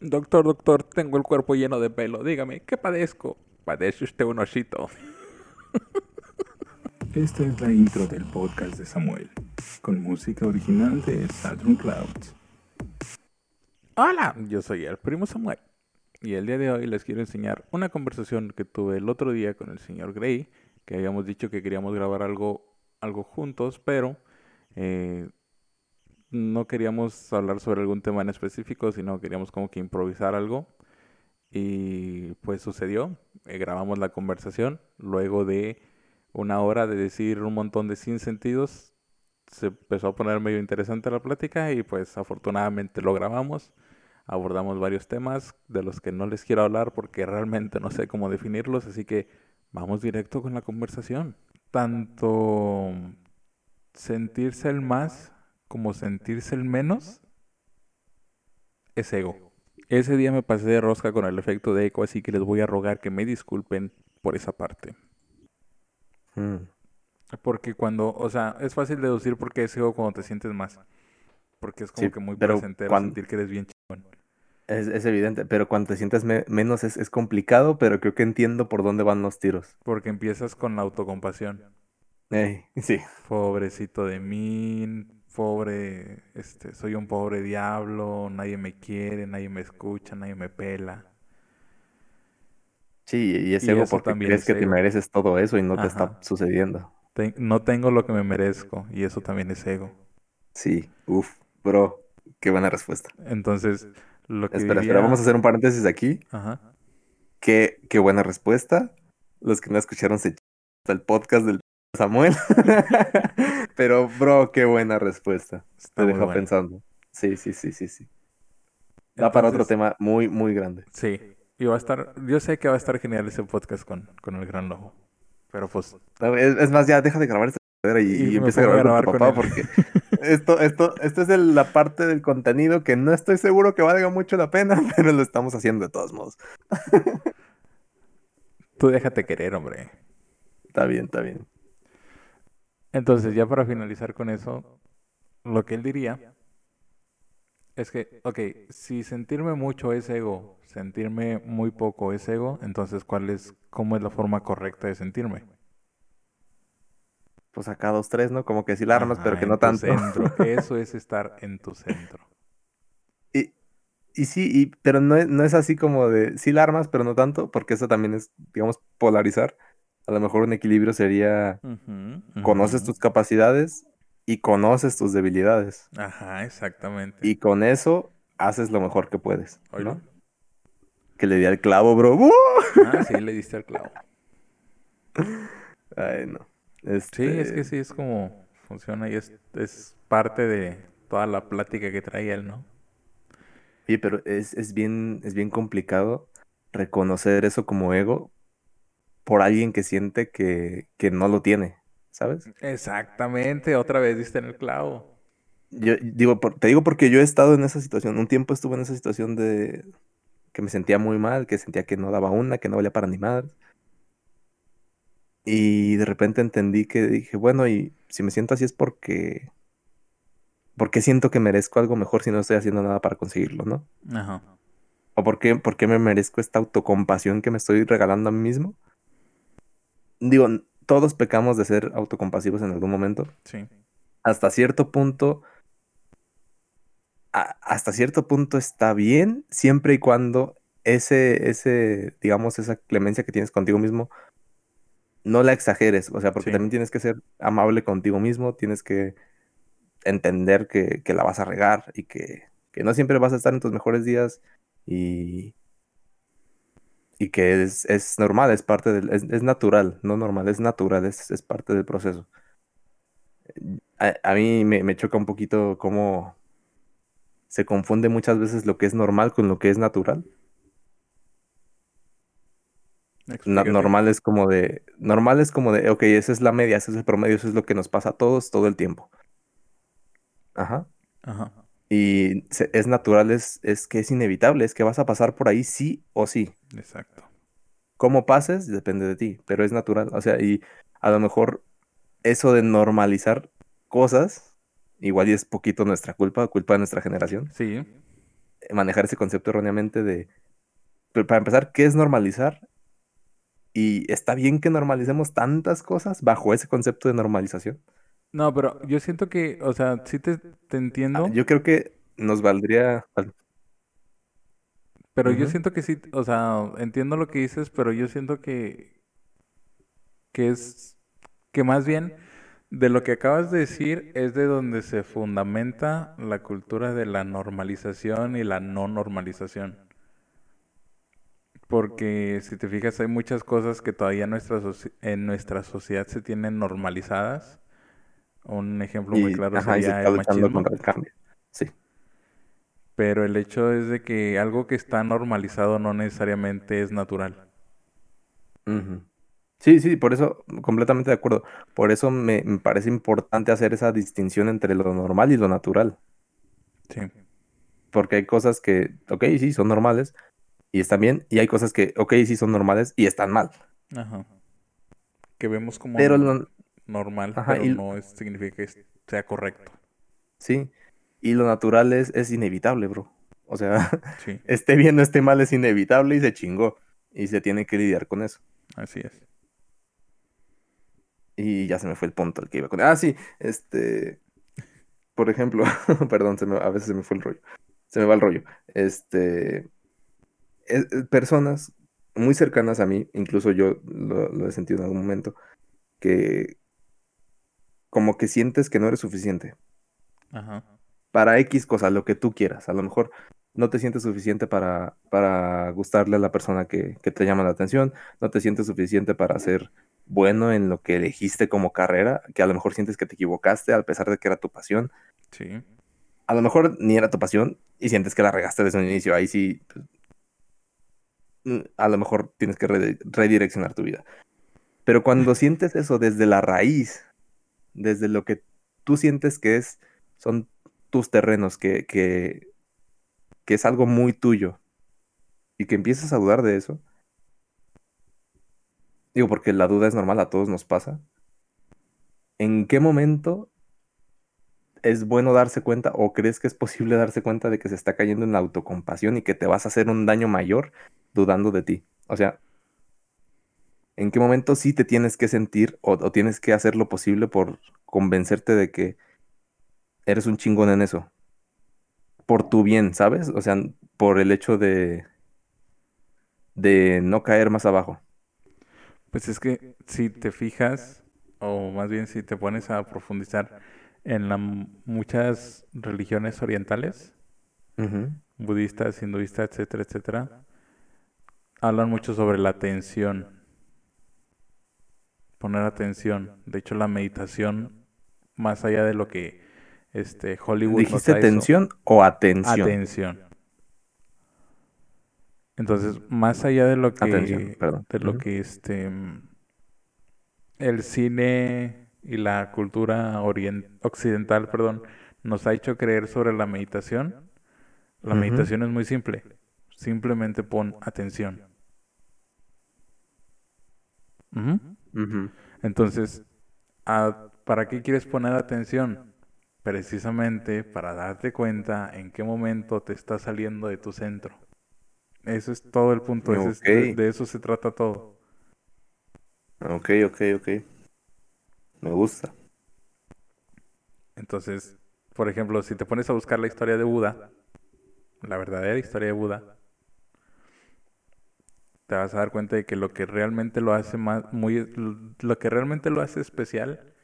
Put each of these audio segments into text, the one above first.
Doctor, doctor, tengo el cuerpo lleno de pelo. Dígame, ¿qué padezco? Padece usted un osito. Esta es la intro del podcast de Samuel, con música original de Saturn Clouds. Hola, yo soy el primo Samuel. Y el día de hoy les quiero enseñar una conversación que tuve el otro día con el señor Gray, que habíamos dicho que queríamos grabar algo, algo juntos, pero eh, no queríamos hablar sobre algún tema en específico, sino queríamos como que improvisar algo. Y pues sucedió, eh, grabamos la conversación, luego de una hora de decir un montón de sinsentidos, se empezó a poner medio interesante la plática y pues afortunadamente lo grabamos. Abordamos varios temas de los que no les quiero hablar porque realmente no sé cómo definirlos, así que vamos directo con la conversación. Tanto sentirse el más como sentirse el menos es ego. Ese día me pasé de rosca con el efecto de eco, así que les voy a rogar que me disculpen por esa parte. Mm. Porque cuando, o sea, es fácil deducir por qué es ego cuando te sientes más. Porque es como Sí, que muy placentero cuan- sentir que eres bien chingón. Es, es evidente, pero cuando te sientes me- menos es, es complicado, pero creo que entiendo por dónde van los tiros. Porque empiezas con la autocompasión. Ey, sí, Pobrecito de mí, pobre, este, soy un pobre diablo, nadie me quiere, nadie me escucha, nadie me pela. sí, y es Y ego porque crees es que te mereces todo eso y no te está sucediendo. No tengo lo que me merezco y eso también es ego. Sí, uff, bro, qué buena respuesta. Entonces, lo que Espera, diría... espera, vamos a hacer un paréntesis aquí. Ajá. Qué, qué buena respuesta. Los que no escucharon se hasta el podcast del Samuel. Pero, bro, qué buena respuesta. Está Te deja bueno. pensando. Sí, sí, sí, sí, sí. Da para otro tema muy, muy grande. Sí, y va a estar, yo sé que va a estar genial ese podcast con, con el gran lobo. Pero pues, Es, es más, ya deja de grabar esta y, Y empieza a grabar con tu grabar papá él. porque esto, esto, esto es el- la parte del contenido que no estoy seguro que valga mucho la pena, pero lo estamos haciendo de todos modos. tú déjate querer, hombre. Está bien, está bien. Entonces, ya para finalizar con eso, lo que él diría es que, ok, si sentirme mucho es ego, sentirme muy poco es ego, entonces, ¿cuál es, cómo es la forma correcta de sentirme? Pues acá dos, tres, ¿no? Como que sí la armas, pero que no tanto. centro. Eso es estar en tu centro. Y, y sí, y, pero no es, no es así como de sí la armas, pero no tanto, porque eso también es, digamos, polarizar. A lo mejor un equilibrio sería conoces tus capacidades y conoces tus debilidades. Ajá, exactamente. Y con eso haces lo mejor que puedes. ¿no? Que le di al clavo, bro. ¡Uh! Ah, sí, le diste al clavo. Ay, no. Sí, es que Este, sí, es como funciona y es, es parte de toda la plática que trae él, ¿no? Sí, pero es, es bien, es bien complicado reconocer eso como ego por alguien que siente que, que no lo tiene, ¿sabes? Exactamente, otra vez diste en el clavo. Yo digo, por- te digo porque yo he estado en esa situación, un tiempo estuve en esa situación de que me sentía muy mal, que sentía que no daba una, que no valía para ni. Y de repente entendí que dije, bueno, y si me siento así es porque, porque siento que merezco algo mejor si no estoy haciendo nada para conseguirlo, ¿no? Ajá. ¿O por qué, por qué me merezco esta autocompasión que me estoy regalando a mí mismo? Digo, todos pecamos de ser autocompasivos en algún momento. Sí. Hasta cierto punto, a- hasta cierto punto está bien, siempre y cuando ese, ese, digamos, esa clemencia que tienes contigo mismo, no la exageres. O sea, porque Sí. también tienes que ser amable contigo mismo, tienes que entender que, que la vas a regar y que, que no siempre vas a estar en tus mejores días y, y que es, es normal, es parte del, es, es natural, no normal, es natural, es, es parte del proceso. A, a mí me, me choca un poquito cómo se confunde muchas veces lo que es normal con lo que es natural. Na- normal es como de, normal es como de, ok, esa es la media, ese es el promedio, eso es lo que nos pasa a todos todo el tiempo. Ajá. Ajá. Y es natural, es, es que es inevitable, es que vas a pasar por ahí sí o sí. Exacto. Cómo pases depende de ti, pero es natural. O sea, y a lo mejor eso de normalizar cosas, igual y es poquito nuestra culpa, culpa de nuestra generación, Sí. manejar ese concepto erróneamente de, pero para empezar, ¿qué es normalizar? Y está bien que normalicemos tantas cosas bajo ese concepto de normalización. No, pero yo siento que, o sea, sí te, te Ah, entiendo, Yo creo que nos valdría... pero yo siento que sí, o sea, entiendo lo que dices, pero yo siento que, que es, que más bien de lo que acabas de decir es de donde se fundamenta la cultura de la normalización y la no normalización. Porque si te fijas, hay muchas cosas que todavía nuestra, en nuestra sociedad se tienen normalizadas. Un ejemplo muy claro ajá, y se sería está el machismo. contra el cambio. Sí. Pero el hecho es de que algo que está normalizado no necesariamente es natural. Sí, sí, por eso, completamente de acuerdo. Por eso me, me parece importante hacer esa distinción entre lo normal y lo natural. Sí. Porque hay cosas que, ok, sí, son normales y están bien, y hay cosas que, ok, sí, son normales y están mal. Ajá. Que vemos como Pero, n- lo- normal, ajá, pero y, no es- significa que sea correcto. sí, y lo natural es, es inevitable, bro. O sea, Sí, esté bien o esté mal, es inevitable y se chingó. Y se tiene que lidiar con eso. así es. Y ya se me fue el punto al que iba con. Ah, sí, este, por ejemplo, perdón, se me- a veces se me fue el rollo. Se me va el rollo. Este, es- es personas muy cercanas a mí, incluso yo lo, lo he sentido en algún momento, que como que sientes que no eres suficiente Ajá. para X cosa, lo que tú quieras. A lo mejor no te sientes suficiente para, para gustarle a la persona que, que te llama la atención, no te sientes suficiente para ser bueno en lo que elegiste como carrera, que a lo mejor sientes que te equivocaste a pesar de que era tu pasión. Sí. A lo mejor ni era tu pasión y sientes que la regaste desde un inicio. Ahí sí, pues, mm, a lo mejor tienes que redi- redireccionar tu vida. Pero cuando sientes eso desde la raíz, desde lo que tú sientes que es, son tus terrenos, que, que, que es algo muy tuyo, y que empiezas a dudar de eso, digo, porque la duda es normal, a todos nos pasa, ¿en qué momento es bueno darse cuenta o crees que es posible darse cuenta de que se está cayendo en la autocompasión y que te vas a hacer un daño mayor dudando de ti? O sea, ¿en qué momento sí te tienes que sentir o, o tienes que hacer lo posible por convencerte de que eres un chingón en eso? Por tu bien, ¿sabes? O sea, por el hecho de, de no caer más abajo. Pues es que si te fijas, o más bien si te pones a profundizar en la, muchas religiones orientales, budistas, hinduistas, etcétera, etcétera, hablan mucho sobre la atención, poner atención. De hecho, la meditación, más allá de lo que este Hollywood ¿Dijiste tensión o atención? atención. Entonces, más allá de lo Atención, que, perdón. de lo que este el cine y la cultura occidental, perdón, nos ha hecho creer sobre la meditación, la meditación es muy simple. Simplemente pon atención. Entonces, ¿a- ¿para qué quieres poner atención? Precisamente para darte cuenta en qué momento te estás saliendo de tu centro. Eso es todo el punto, es- de, de eso se trata todo. Ok, ok, ok. Me gusta. Entonces, por ejemplo, si te pones a buscar la historia de Buda, la verdadera historia de Buda, te vas a dar cuenta de que lo que realmente lo hace más, muy, lo que realmente lo hace especial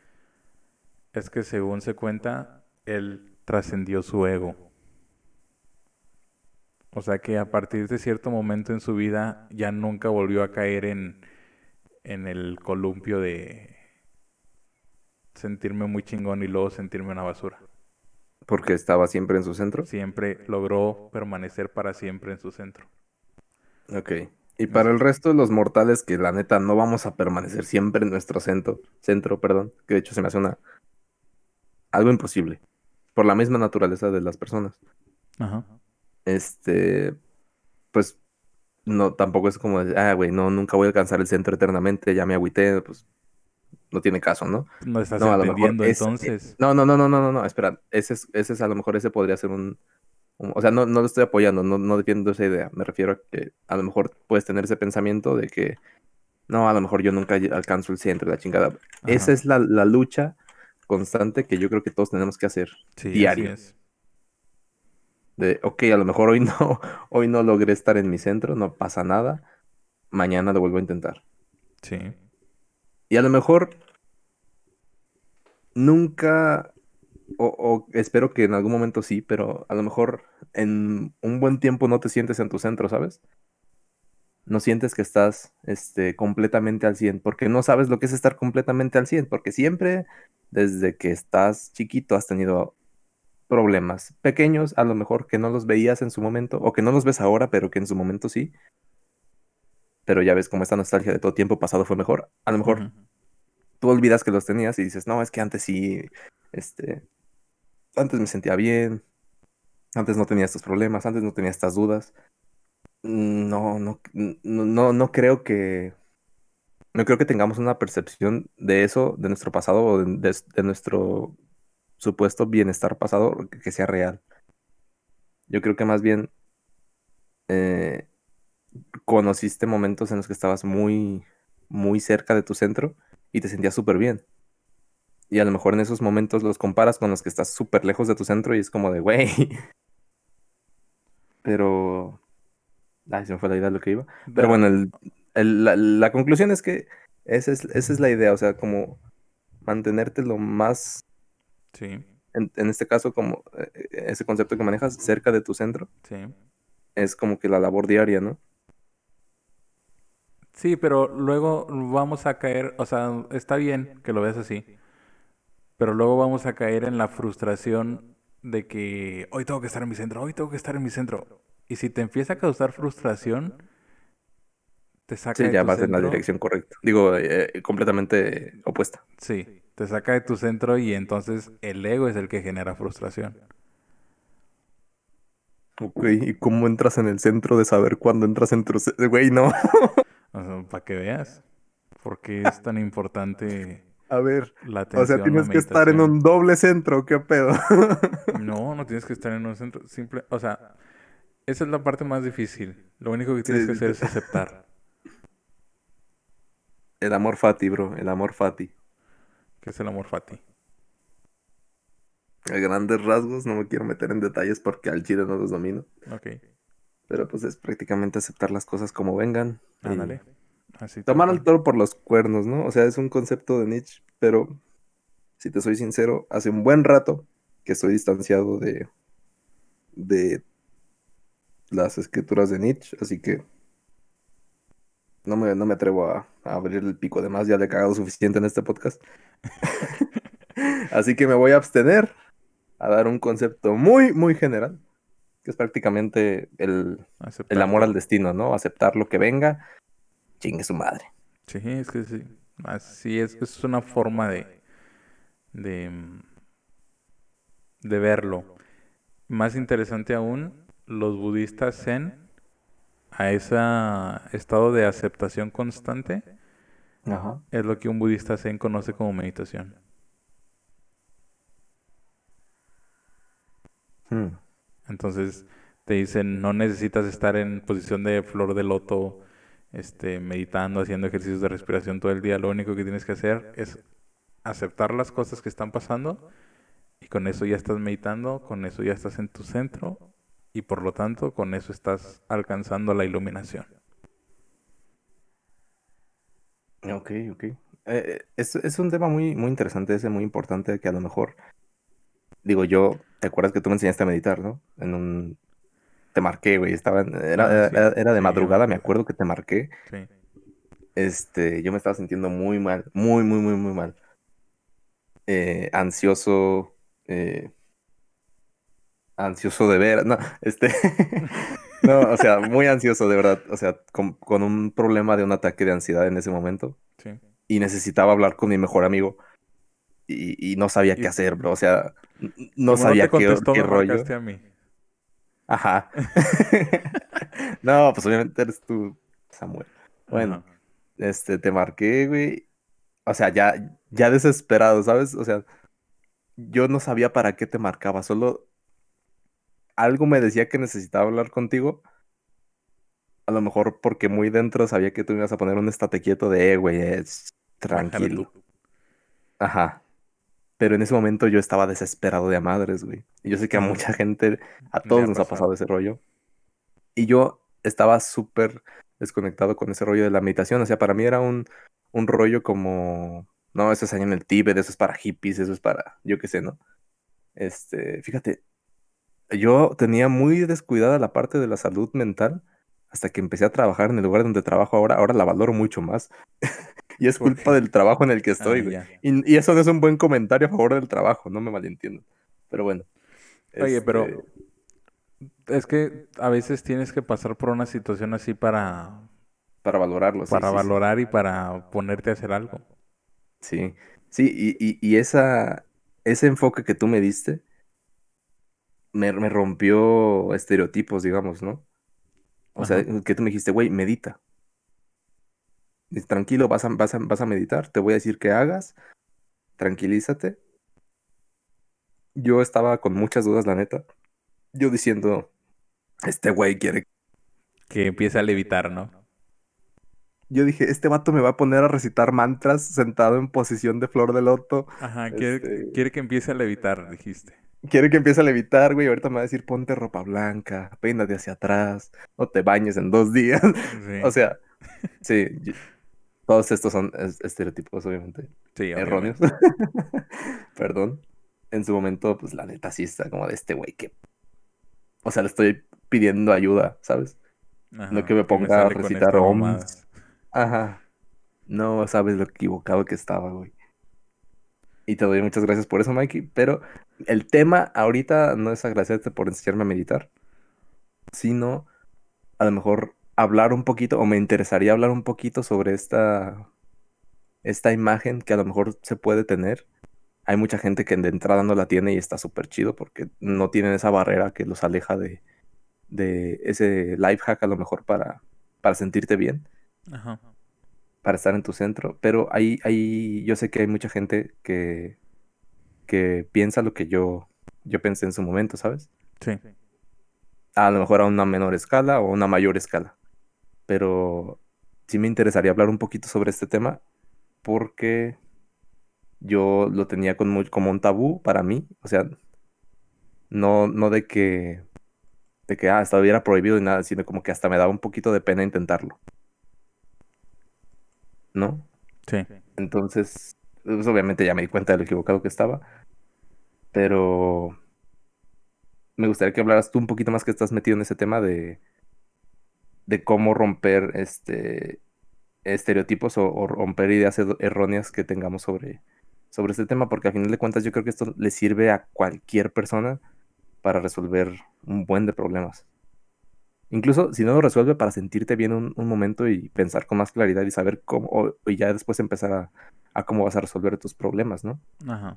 es que según se cuenta, él trascendió su ego. O sea que a partir de cierto momento en su vida ya nunca volvió a caer en, en el columpio de sentirme muy chingón y luego sentirme una basura. Porque estaba siempre en su centro. Siempre logró permanecer para siempre en su centro. Ok. Y para el resto de los mortales que la neta no vamos a permanecer siempre en nuestro centro, centro, perdón, que de hecho se me hace una algo imposible por la misma naturaleza de las personas. Ajá. Este, pues no tampoco es como de, ah, güey, no nunca voy a alcanzar el centro eternamente, ya me agüité, pues no tiene caso, ¿no? No estás No, a lo mejor entendiendo es- entonces. No, no, no, no, no, no, no, espera, ese es, ese es a lo mejor ese podría ser un, O sea, no, no lo estoy apoyando, no, no defiendo esa idea. Me refiero a que a lo mejor puedes tener ese pensamiento de que no, a lo mejor yo nunca alcanzo el centro, la chingada. Esa es la, la lucha constante que yo creo que todos tenemos que hacer. Sí, así diario. es. De, ok, a lo mejor hoy no, hoy no logré estar en mi centro, no pasa nada. Mañana lo vuelvo a intentar. Sí. Y a lo mejor nunca, o, o espero que en algún momento sí, pero a lo mejor en un buen tiempo no te sientes en tu centro, ¿sabes? No sientes que estás este, completamente al 100, porque no sabes lo que es estar completamente al 100, porque siempre, desde que estás chiquito, has tenido problemas pequeños, a lo mejor que no los veías en su momento, o que no los ves ahora, pero que en su momento sí. Pero ya ves como esta nostalgia de todo tiempo pasado fue mejor. A lo mejor tú olvidas que los tenías y dices, no, es que antes sí, este, antes me sentía bien, antes no tenía estos problemas, antes no tenía estas dudas. No, no, no, no, creo que, no creo que tengamos una percepción de eso, de nuestro pasado o de, nuestro supuesto bienestar pasado que, que sea real. Yo creo que más bien eh, conociste momentos en los que estabas muy, muy cerca de tu centro y te sentías súper bien. Y a lo mejor en esos momentos los comparas con los que estás súper lejos de tu centro y es como de, güey. Pero... Ay, se me fue la idea de lo que iba. Pero bueno, el- el- la, la conclusión es que esa es, esa es la idea, o sea, como mantenerte lo más, Sí, en, en este caso, como eh, ese concepto que manejas, cerca de tu centro, sí. es como que la labor diaria, ¿no? Sí, pero luego vamos a caer, o sea, está bien que lo veas así, pero luego vamos a caer en la frustración de que hoy tengo que estar en mi centro, hoy tengo que estar en mi centro. Y si te empieza a causar frustración, te saca Sí, de ya tu vas en la centro. dirección correcta. Digo, eh, completamente opuesta. Sí, te saca de tu centro y entonces el ego es el que genera frustración. Ok, ¿y cómo entras en el centro de saber cuándo entras en tu... ce- Güey, no. para que veas por qué es tan importante A ver, la o sea, tienes que estar en un doble centro, ¿qué pedo? No, no tienes que estar en un centro. Simple, o sea, esa es la parte más difícil. Lo único que tienes Sí, que hacer es aceptar. El amor fati, bro, el amor fati. que es el amor fati. A grandes rasgos, no me quiero meter en detalles porque al chile no los domino. Ok, Pero pues es prácticamente aceptar las cosas como vengan. ándale. Así Tomar al toro por los cuernos, ¿no? O sea, es un concepto de Nietzsche, pero si te soy sincero, hace un buen rato que estoy distanciado de, de las escrituras de Nietzsche, así que no me, no me atrevo a, a abrir el pico de más, ya le he cagado suficiente en este podcast. así que me voy a abstener a dar un concepto muy, muy general, que es prácticamente el, el amor al destino, ¿no? Aceptar lo que venga, chingue su madre. Sí, es que sí. Así es, es una forma de, de, de verlo. Más interesante aún, los budistas zen a ese estado de aceptación constante Ajá. es lo que un budista zen conoce como meditación. Hmm. Entonces te dicen, no necesitas estar en posición de flor de loto, este, meditando, haciendo ejercicios de respiración todo el día. Lo único que tienes que hacer es aceptar las cosas que están pasando y con eso ya estás meditando, con eso ya estás en tu centro y por lo tanto con eso estás alcanzando la iluminación. Ok, ok. Eh, es, es un tema muy, muy interesante, ese muy importante que a lo mejor, digo yo, ¿te acuerdas que tú me enseñaste a meditar, no? En un... Te marqué, güey, estaba era, Ah, sí. era, era de Sí, madrugada, me acuerdo. que te marqué. Este, yo me estaba sintiendo muy mal, muy, muy, muy, muy mal. Eh, ansioso, eh, ansioso de ver, no, este, no, o sea, muy ansioso, de verdad, o sea, con, con un problema de un ataque de ansiedad en ese momento. Sí. y necesitaba hablar con mi mejor amigo y, y no sabía Y- qué hacer, bro. O sea, no sabía te qué, qué rollo. a mí. Ajá. No, pues obviamente eres tú, Samuel. Bueno, Ajá. este, te marqué, güey. O sea, ya, ya desesperado, ¿sabes? O sea, yo no sabía para qué te marcaba, solo algo me decía que necesitaba hablar contigo. A lo mejor porque muy dentro sabía que tú me ibas a poner un estate quieto de, eh, güey, es tranquilo. Ajá. Pero en ese momento yo estaba desesperado de a madres, güey. Y yo sé que a mucha gente, a todos ha nos ha pasado. pasado ese rollo. Y yo estaba súper desconectado con ese rollo de la meditación. O sea, para mí era un, un rollo como, no, eso es allá en el Tíbet, eso es para hippies, eso es para, yo qué sé, ¿no? Este, fíjate, yo tenía muy descuidada la parte de la salud mental hasta que empecé a trabajar en el lugar donde trabajo ahora. Ahora la valoro mucho más. y es ¿Por culpa qué? del trabajo en el que estoy, Ah, güey. ya. Y, y eso no es un buen comentario a favor del trabajo, no me malentiendan. Pero bueno. Oye, pero este, es que a veces tienes que pasar por una situación así para, para valorarlo, sí, para sí, sí. valorar y para ponerte a hacer algo. Sí, sí, y, y- y esa, ese enfoque que tú me diste me, me rompió estereotipos, digamos, ¿no? O sea, que tú me dijiste, güey, medita. Tranquilo, vas a, vas a, vas a meditar, te voy a decir que hagas, tranquilízate. Yo estaba con muchas dudas, la neta. Yo diciendo, este güey quiere. Que empieza a levitar, ¿no? Yo dije, este vato me va a poner a recitar mantras sentado en posición de flor de loto. Ajá, quiere, Este- quiere que empiece a levitar, dijiste. Quiere que empiece a levitar, güey. Ahorita me va a decir, ponte ropa blanca, peínate hacia atrás, no te bañes en dos días. Sí, O sea, sí, todos estos son es- estereotipos, obviamente, sí, erróneos. obviamente. Perdón. En su momento, pues la neta sí está como de este güey que. O sea, le estoy pidiendo ayuda, ¿sabes? Ajá, que me ponga a con recitar mamada. Ajá. No sabes lo equivocado que estaba, güey. Y te doy muchas gracias por eso, Mikey. Pero el tema ahorita no es agradecerte por enseñarme a meditar, sino a lo mejor hablar un poquito, o me interesaría hablar un poquito sobre esta, esta imagen que a lo mejor se puede tener. Hay mucha gente que de entrada no la tiene y está súper chido porque no tienen esa barrera que los aleja de, de ese life hack a lo mejor para, para sentirte bien Ajá. para estar en tu centro, pero ahí, ahí yo sé que hay mucha gente que, que piensa lo que yo, yo pensé en su momento, ¿sabes? Sí. A lo mejor a una menor escala o una mayor escala, pero sí me interesaría hablar un poquito sobre este tema porque yo lo tenía con como un tabú para mí, o sea, no, no de que, de que, ah, estuviera prohibido y nada, sino como que hasta me daba un poquito de pena intentarlo, ¿no? Sí. Entonces, pues, obviamente ya me di cuenta de lo equivocado que estaba, pero me gustaría que hablaras tú un poquito más que estás metido en ese tema de, de cómo romper este estereotipos o, o romper ideas erróneas que tengamos sobre, sobre este tema, porque al final de cuentas yo creo que esto le sirve a cualquier persona para resolver un buen de problemas. Incluso si no lo resuelve para sentirte bien un, un momento y pensar con más claridad y saber cómo, o- y ya después empezar a, a cómo vas a resolver tus problemas, ¿no? Ajá.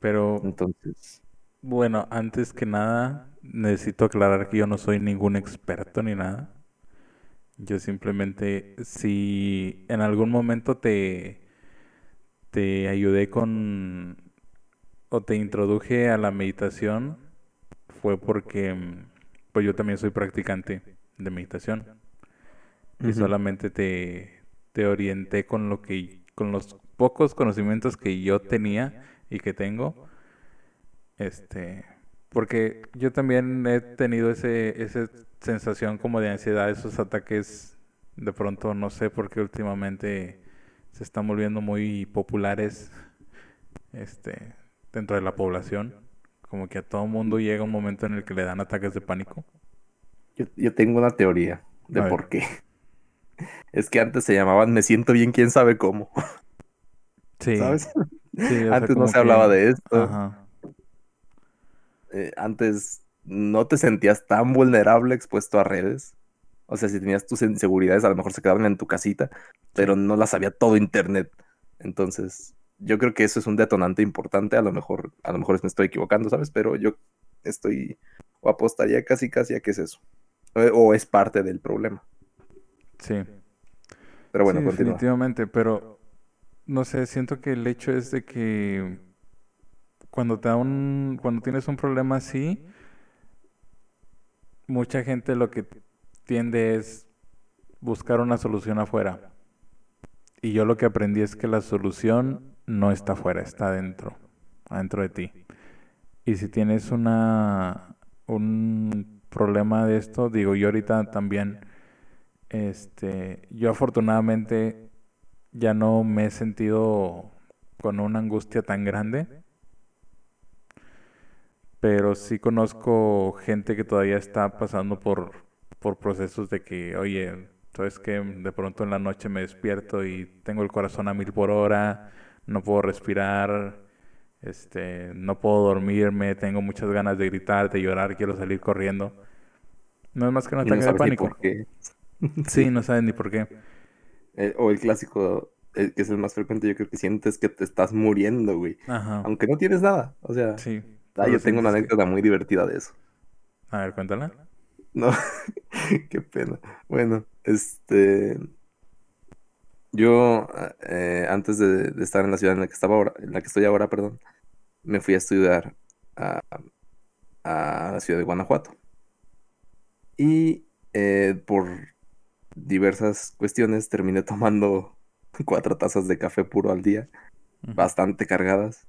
Pero Entonces, bueno, antes que nada, necesito aclarar que yo no soy ningún experto ni nada. Yo simplemente, si en algún momento te, te ayudé con o te introduje a la meditación, fue porque pues yo también soy practicante de meditación y solamente te, te orienté con lo que, con los pocos conocimientos que yo tenía y que tengo. Este, porque yo también he tenido ese, esa sensación como de ansiedad, esos ataques de pronto, no sé por qué últimamente se están volviendo muy populares este, dentro de la población. Como que a todo mundo llega un momento en el que le dan ataques de pánico. yo, yo tengo una teoría de por qué. Es que antes se llamaban Me siento bien, quién sabe cómo, Sí, ¿sabes? sí, o sea, Antes no se hablaba que- de esto. Ajá, eh, antes no te sentías tan vulnerable expuesto a redes. O sea, si tenías tus inseguridades, a lo mejor se quedaban en tu casita, pero no las sabía todo internet. Entonces, yo creo que eso es un detonante importante. A lo mejor, a lo mejor me estoy equivocando, ¿sabes? Pero yo estoy, o apostaría casi casi a que es eso. Eh, O es parte del problema. sí. Pero bueno, Sí, continúa. definitivamente, pero no sé, siento que el hecho es de que cuando te da un, cuando tienes un problema así, mucha gente lo que tiende es buscar una solución afuera. Y yo lo que aprendí es que la solución no está afuera, está adentro, adentro de ti. Y si tienes una un problema de esto, digo, yo ahorita también este, yo afortunadamente ya no me he sentido con una angustia tan grande. Pero sí conozco gente que todavía está pasando por, por procesos de que, oye, sabes que de pronto en la noche me despierto y tengo el corazón a mil por hora, no puedo respirar, este, no puedo dormirme, tengo muchas ganas de gritar, de llorar, quiero salir corriendo. No es más que un Y no ataque de ni pánico. por qué. Sí, no saben ni por qué. Eh, o el clásico, el que es el más frecuente, yo creo que sientes que te estás muriendo, güey. Ajá. Aunque no tienes nada. O sea, Sí. Ah, yo tengo una anécdota muy divertida de eso. A ver, cuéntala. No, qué pena. Bueno, este. Yo, eh, antes de, de estar en la ciudad en la que estaba ahora, en la que estoy ahora, perdón, me fui a estudiar a, a la ciudad de Guanajuato. Y eh, por diversas cuestiones terminé tomando cuatro tazas de café puro al día, bastante cargadas.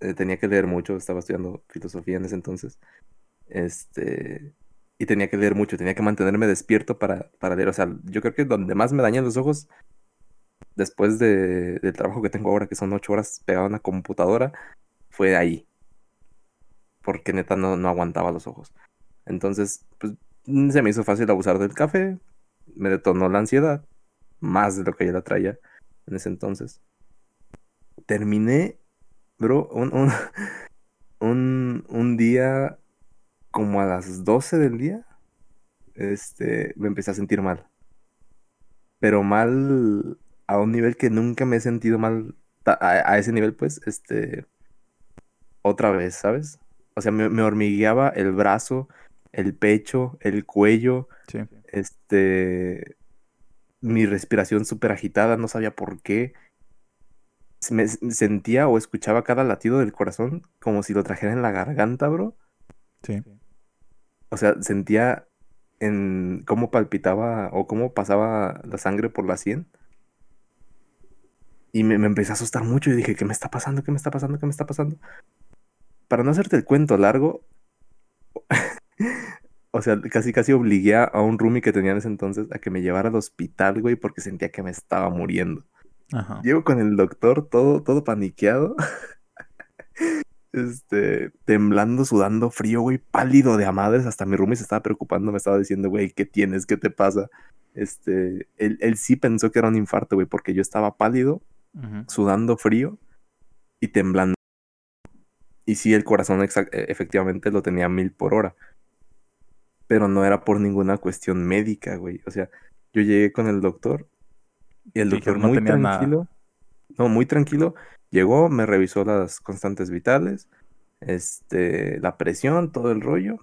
Eh, tenía que leer mucho, estaba estudiando filosofía en ese entonces. Este, y tenía que leer mucho, tenía que mantenerme despierto para, para leer. O sea, yo creo que donde más me dañan los ojos, después de- del trabajo que tengo ahora, que son ocho horas pegado a una computadora, fue ahí. Porque neta no, no aguantaba los ojos. Entonces, pues se me hizo fácil abusar del café, me detonó la ansiedad, más de lo que ya la traía en ese entonces. Terminé, bro, un, un, un, un día como a las 12 del día, este, me empecé a sentir mal. Pero mal a un nivel que nunca me he sentido mal a, a ese nivel, pues, este, otra vez, ¿sabes? O sea, me, me hormigueaba el brazo, el pecho, el cuello, Sí. este, mi respiración súper agitada, no sabía por qué. Me sentía o escuchaba cada latido del corazón como si lo trajera en la garganta, bro. Sí. O sea, sentía en cómo palpitaba o cómo pasaba la sangre por la sien. Y me, me empecé a asustar mucho y dije, ¿qué me está pasando? ¿Qué me está pasando? ¿Qué me está pasando? Para no hacerte el cuento largo, o sea, casi casi obligué a a un roomie que tenía en ese entonces a que me llevara al hospital, güey, porque sentía que me estaba muriendo. Ajá. Llego con el doctor todo, todo paniqueado. Este, temblando, sudando, frío, güey, pálido de a madres. Hasta mi roomie se estaba preocupando, me estaba diciendo, güey, ¿qué tienes? ¿Qué te pasa? Este, él, él sí pensó que era un infarto, güey, porque yo estaba pálido, sudando frío y temblando. Y sí, el corazón e- efectivamente lo tenía a mil por hora. Pero no era por ninguna cuestión médica, güey. O sea, yo llegué con el doctor y el doctor Dijeron, "No muy tenía nada". tranquilo. No, muy tranquilo. Llegó, me revisó las constantes vitales, este, la presión, todo el rollo.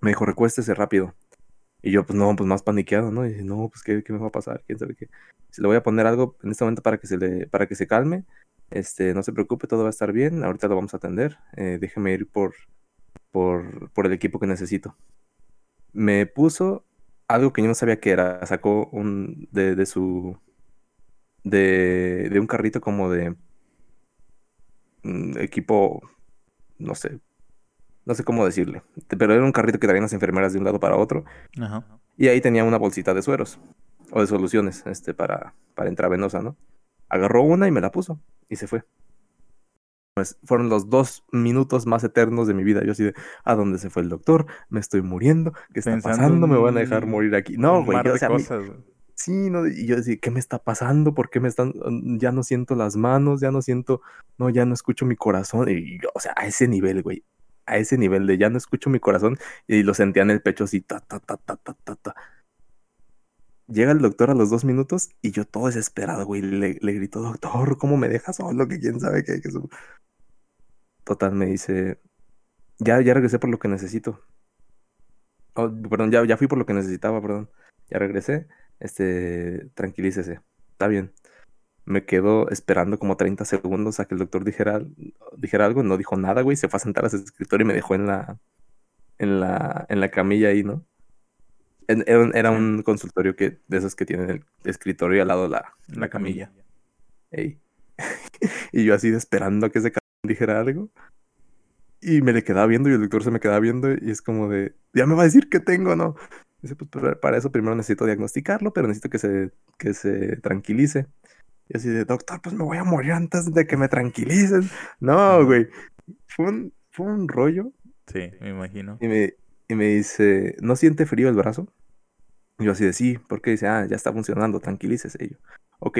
Me dijo, recuéstese rápido. Y yo, pues no, pues más paniqueado, ¿no? Y dije, no, pues ¿qué, qué me va a pasar? ¿Quién sabe qué? Se le voy a poner algo en este momento para que se le, para que se calme. Este, no se preocupe, todo va a estar bien. Ahorita lo vamos a atender. Eh, déjeme ir por, por, por el equipo que necesito. Me puso algo que yo no sabía que era. Sacó un de, de su de, de un carrito como de mm, equipo, no sé, no sé cómo decirle, pero era un carrito que traían las enfermeras de un lado para otro Ajá. y ahí tenía una bolsita de sueros o de soluciones este, para, para intravenosa, ¿no? Agarró una y me la puso y se fue. Pues fueron los dos minutos más eternos de mi vida. Yo así de, ¿a dónde se fue el doctor? Me estoy muriendo. ¿Qué está Pensando pasando? ¿Me van a dejar morir aquí? No, güey. o sea, cosas. Sí, no, y yo decía, ¿qué me está pasando? ¿Por qué me están, ya no siento las manos, ya no siento, no, ya no escucho mi corazón? Y yo, o sea, a ese nivel, güey, a ese nivel de ya no escucho mi corazón y lo sentía en el pecho así, ta, ta, ta, ta, ta, ta, ta. Llega el doctor a los dos minutos y yo todo desesperado, güey, le, le grito, doctor, ¿cómo me dejas solo? Que quién sabe qué, que su-". Total, me dice, ya, ya regresé por lo que necesito. Oh, perdón, ya, ya fui por lo que necesitaba, perdón. Ya regresé este, tranquilícese, está bien. me quedo esperando como 30 segundos a que el doctor dijera, dijera algo, no dijo nada, güey, se fue a sentar a su escritorio y me dejó en la, en la, en la camilla ahí, ¿no? Era un, consultorio que, de esos que tienen el escritorio al lado la, La camilla. Y yo así esperando a que cabrón dijera algo. Y me le quedaba viendo y el doctor se me quedaba viendo y es como de, ya me va a decir qué tengo, ¿no? Dice, pues pero para eso primero necesito diagnosticarlo, pero necesito que se, que se tranquilice. Y así de, doctor, pues me voy a morir antes de que me tranquilicen. No, güey. Fue un, fue un rollo. Sí, me imagino. Y me, y me dice, ¿no siente frío el brazo? Y yo así de, sí, porque dice, ah, ya está funcionando, tranquilícese. Y yo, ok,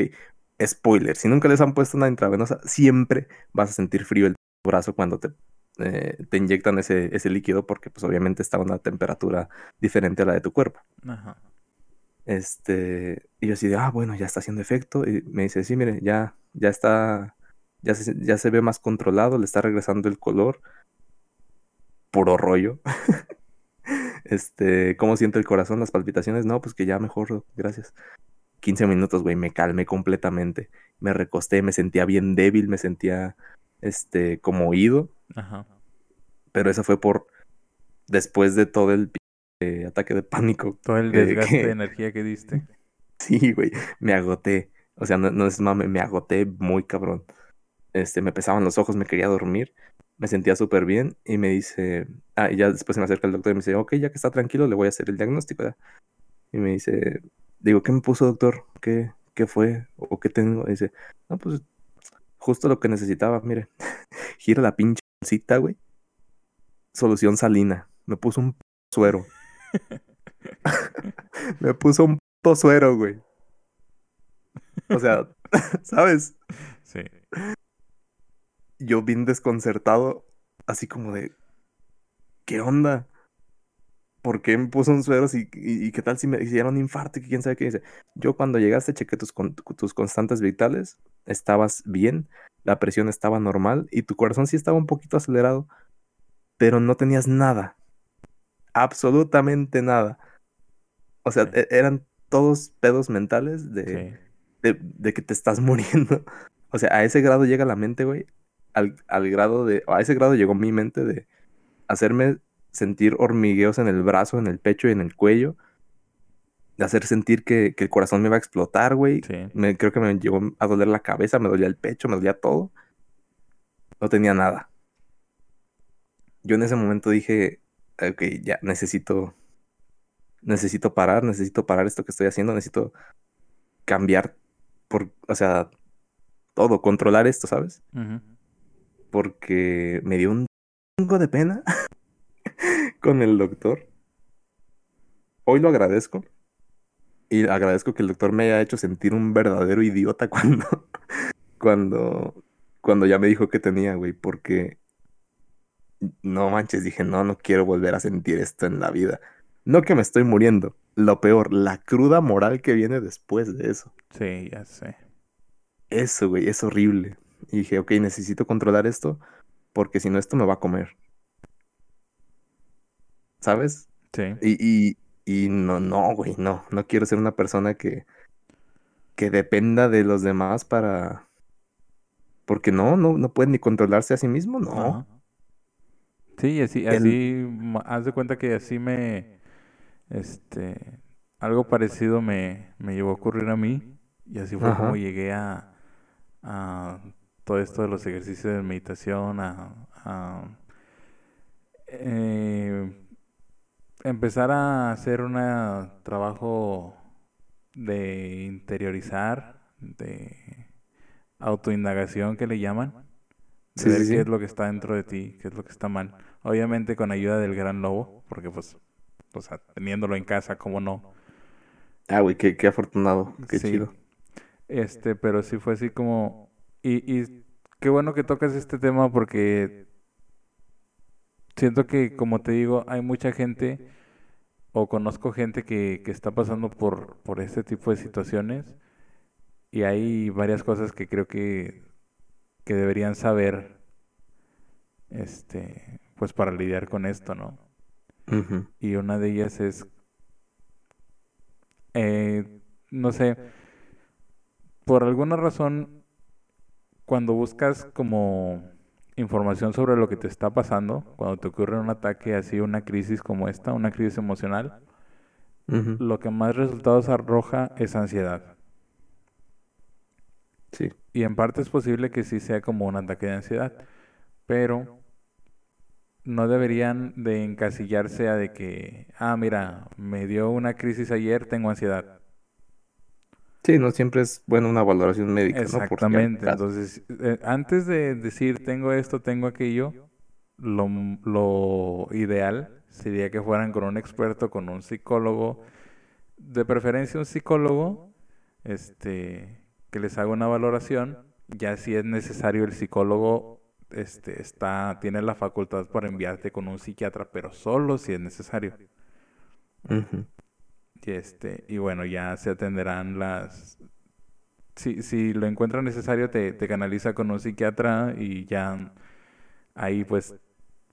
spoiler, si nunca les han puesto una intravenosa, siempre vas a sentir frío el brazo cuando te, eh, te inyectan ese, ese líquido, porque pues obviamente está a una temperatura diferente a la de tu cuerpo. Ajá. Este, y yo así de, ah, bueno, ya está haciendo efecto. Y me dice, sí, mire, ya, ya está, ya se, ya se ve más controlado, le está regresando el color. Puro rollo. Este, ¿cómo siente el corazón, las palpitaciones? No, pues que ya mejor, gracias. 15 minutos, güey, me calmé completamente. Me recosté, me sentía bien débil, me sentía, este, como oído. Ajá. Pero eso fue por, después de todo el eh, ataque de pánico. Todo el desgaste que- de energía que diste. Sí, güey, me agoté. O sea, no, no es mame, me agoté muy cabrón. Este, me pesaban los ojos, me quería dormir. Me sentía súper bien y me dice, ah, y ya después se me acerca el doctor y me dice, ok, ya que está tranquilo, le voy a hacer el diagnóstico. ya". Y me dice, digo, ¿qué me puso, doctor? ¿Qué, qué fue? ¿O qué tengo? Y dice, no, pues justo lo que necesitaba, mire. Gira la pinche bolsita, güey. Solución salina. Me puso un suero. me puso un puto suero, güey. O sea, ¿sabes? Sí. Yo bien desconcertado, así como de, ¿qué onda? ¿Por qué me puso un suero? Si, y, y qué tal si me hicieron un infarto? y ¿Quién sabe qué dice? Yo cuando llegaste chequé tus, con- tus constantes vitales, estabas bien, la presión estaba normal y tu corazón sí estaba un poquito acelerado, pero no tenías nada. Absolutamente nada. O sea, Sí. e- eran todos pedos mentales de, Sí. de, de que te estás muriendo. O sea, a ese grado llega la mente, güey. Al, al grado de. A ese grado llegó mi mente de hacerme sentir hormigueos en el brazo, en el pecho y en el cuello. De hacer sentir que, que el corazón me iba a explotar, güey. Sí. Me, creo que me llegó a doler la cabeza, me dolía el pecho, me dolía todo. No tenía nada. Yo en ese momento dije, ok, ya necesito, necesito parar, necesito parar esto que estoy haciendo, necesito cambiar, por, o sea, todo, controlar esto, ¿sabes? Porque me dio un chingo de pena con el doctor. Hoy lo agradezco. Y agradezco que el doctor me haya hecho sentir un verdadero idiota cuando, cuando, cuando ya me dijo que tenía, güey, porque no manches, dije, no, no quiero volver a sentir esto en la vida. No que me estoy muriendo, lo peor, la cruda moral que viene después de eso. Sí, ya sé. Eso, güey, es horrible. Y dije, ok, necesito controlar esto porque si no esto me va a comer. ¿Sabes? Sí. Y, y, y no, no, güey, no, no quiero ser una persona que, que dependa de los demás para... Porque no, no, no puede ni controlarse a sí mismo, no. Ajá. Sí, así, así, haz de cuenta que así me, este, algo parecido me, me llegó a ocurrir a mí y así fue como llegué a, a todo esto de los ejercicios de meditación, a, a, eh, empezar a hacer un trabajo de interiorizar, de autoindagación que le llaman, de Sí, ver sí, sí. qué es lo que está dentro de ti, qué es lo que está mal. Obviamente con ayuda del gran lobo, porque pues, o sea, teniéndolo en casa, ¿cómo no? Ah, güey, qué, qué afortunado, qué chido. Este, pero sí fue así como... Y, y qué bueno que tocas este tema porque siento que, como te digo, hay mucha gente o conozco gente que, que está pasando por, por este tipo de situaciones y hay varias cosas que creo que, que deberían saber, este, pues para lidiar con esto, ¿no? Y una de ellas es, eh, no sé, por alguna razón, cuando buscas como información sobre lo que te está pasando, cuando te ocurre un ataque así, una crisis como esta, una crisis emocional, lo que más resultados arroja es ansiedad. Sí. Y en parte es posible que sí sea como un ataque de ansiedad, pero no deberían de encasillarse a de que, ah, mira, me dio una crisis ayer, tengo ansiedad. Sí, no siempre es bueno una valoración médica, Exactamente. Entonces, eh, antes de decir tengo esto, tengo aquello, lo, lo ideal sería que fueran con un experto, con un psicólogo, de preferencia un psicólogo, este, que les haga una valoración. Ya si es necesario, el psicólogo, este, está, tiene la facultad para enviarte con un psiquiatra, pero solo si es necesario. Y este, y bueno, ya se atenderán las. Si, si lo encuentra necesario, te, te canaliza con un psiquiatra y ya ahí pues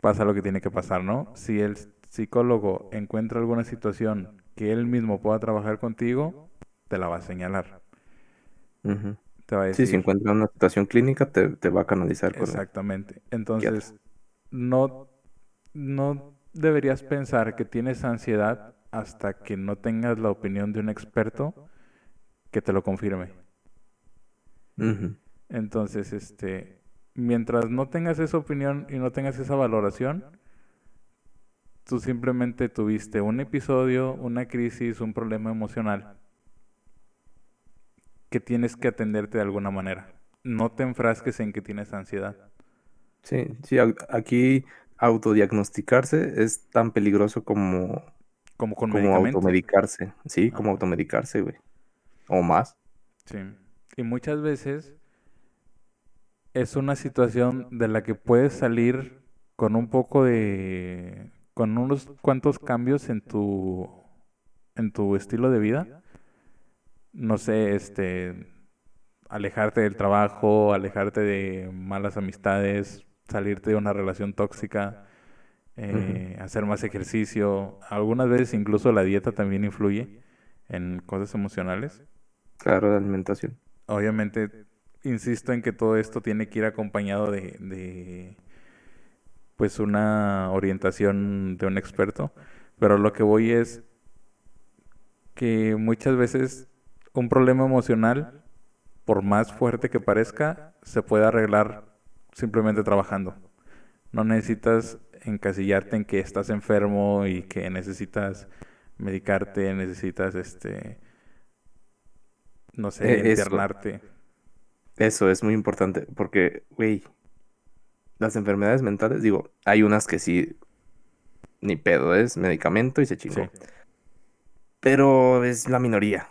pasa lo que tiene que pasar, ¿no? Si el psicólogo encuentra alguna situación que él mismo pueda trabajar contigo, te la va a señalar. Ujú. Te va a Sí, si encuentra una situación clínica, te, te va a canalizar con exactamente. Entonces, no, no deberías pensar que tienes ansiedad hasta que no tengas la opinión de un experto que te lo confirme. Entonces, este, mientras no tengas esa opinión y no tengas esa valoración, tú simplemente tuviste un episodio, una crisis, un problema emocional que tienes que atenderte de alguna manera. No te enfrasques en que tienes ansiedad. Sí, sí, aquí autodiagnosticarse es tan peligroso como, Como con como automedicarse. Sí, como automedicarse, güey. O más. Sí. Y muchas veces es una situación de la que puedes salir con un poco de, con unos cuantos cambios en tu, en tu estilo de vida. No sé, este, alejarte del trabajo, alejarte de malas amistades, salirte de una relación tóxica, eh, hacer más ejercicio. Algunas veces incluso la dieta también influye en cosas emocionales. Claro, de alimentación. Obviamente, insisto en que todo esto tiene que ir acompañado de, de, pues una orientación de un experto, pero lo que voy es que muchas veces un problema emocional, por más fuerte que parezca, se puede arreglar simplemente trabajando. No necesitas encasillarte en que estás enfermo y que necesitas medicarte, necesitas este, no sé, Eh, eso. internarte. Eso es muy importante porque, güey, las enfermedades mentales, digo, hay unas que sí, ni pedo, es medicamento y se chingó. Sí. Pero es la minoría.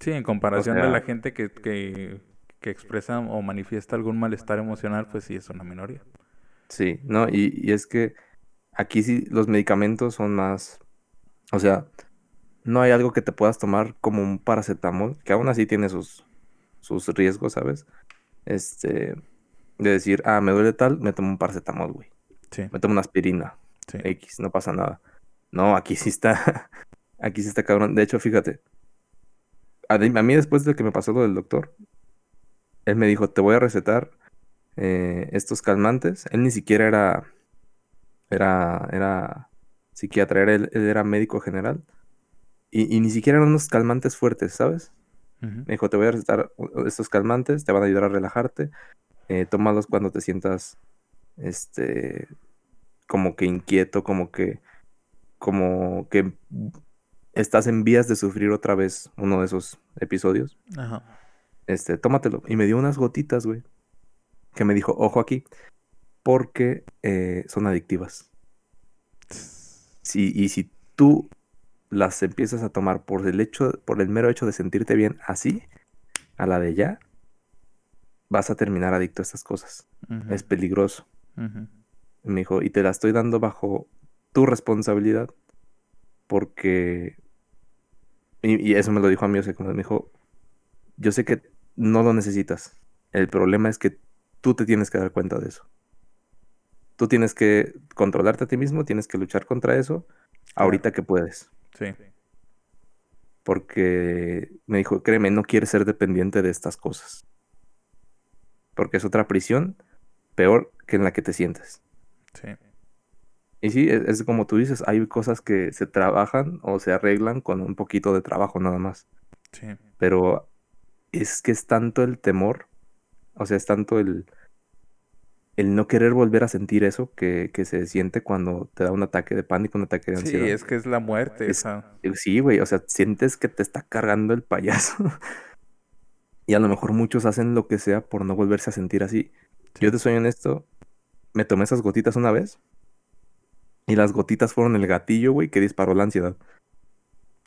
Sí, en comparación de la gente que, que, que expresa o manifiesta algún malestar emocional, pues sí es una minoría. Sí, ¿no? Y, y es que aquí sí los medicamentos son más, o sea, no hay algo que te puedas tomar como un paracetamol, que aún así tiene sus, sus riesgos, ¿sabes? Este, de decir, ah, me duele tal, me tomo un paracetamol, güey. Sí, Me tomo una aspirina, sí. X, no pasa nada. No, aquí sí está, aquí sí está cabrón. De hecho, fíjate, a, mí después de que me pasó lo del doctor, él me dijo, te voy a recetar eh, estos calmantes. Él ni siquiera era, era, era psiquiatra, era, él, él era médico general. Y, y ni siquiera eran unos calmantes fuertes, ¿sabes? Me dijo, te voy a recetar estos calmantes, te van a ayudar a relajarte. eh, tómalos cuando te sientas, este, como que inquieto, como que, como que estás en vías de sufrir otra vez uno de esos episodios. Ajá. Este, tómatelo. Y me dio unas gotitas, güey. Que me dijo, ojo aquí, porque eh, son adictivas. Sí, y si tú las empiezas a tomar por el hecho, por el mero hecho de sentirte bien así, a la de ya, vas a terminar adicto a estas cosas. Es peligroso. Me dijo, y te la estoy dando bajo tu responsabilidad, porque... Y, y eso me lo dijo a mí, o sea, como me dijo, yo sé que no lo necesitas. El problema es que tú te tienes que dar cuenta de eso. Tú tienes que controlarte a ti mismo, tienes que luchar contra eso ahorita que puedes. Sí. porque me dijo, créeme, no quieres ser dependiente de estas cosas. Porque es otra prisión peor que en la que te sientes. Sí. Y sí, es, es como tú dices, hay cosas que se trabajan o se arreglan con un poquito de trabajo nada más. Sí. Pero es que es tanto el temor, o sea, es tanto el, el no querer volver a sentir eso que, que se siente cuando te da un ataque de pánico, un ataque de Sí, ansiedad. es que es la muerte. Es- esa. Eh, Sí, güey, o sea, sientes que te está cargando el payaso. y a lo mejor muchos hacen lo que sea por no volverse a sentir así. Sí. Yo te soy honesto, me tomé esas gotitas una vez y las gotitas fueron el gatillo, güey, que disparó la ansiedad.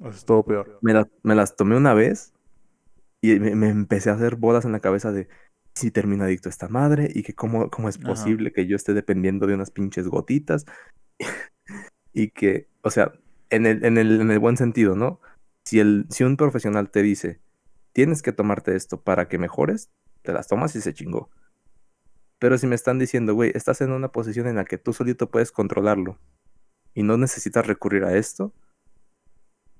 Es todo peor. Me, la- me las tomé una vez y me, me empecé a hacer bolas en la cabeza de si termina adicto esta madre y que cómo, cómo es Ajá. posible que yo esté dependiendo de unas pinches gotitas y que, o sea, en el, en el, en el buen sentido, ¿no? Si, el, si un profesional te dice, tienes que tomarte esto para que mejores, te las tomas y se chingó. Pero si me están diciendo, güey, estás en una posición en la que tú solito puedes controlarlo y no necesitas recurrir a esto,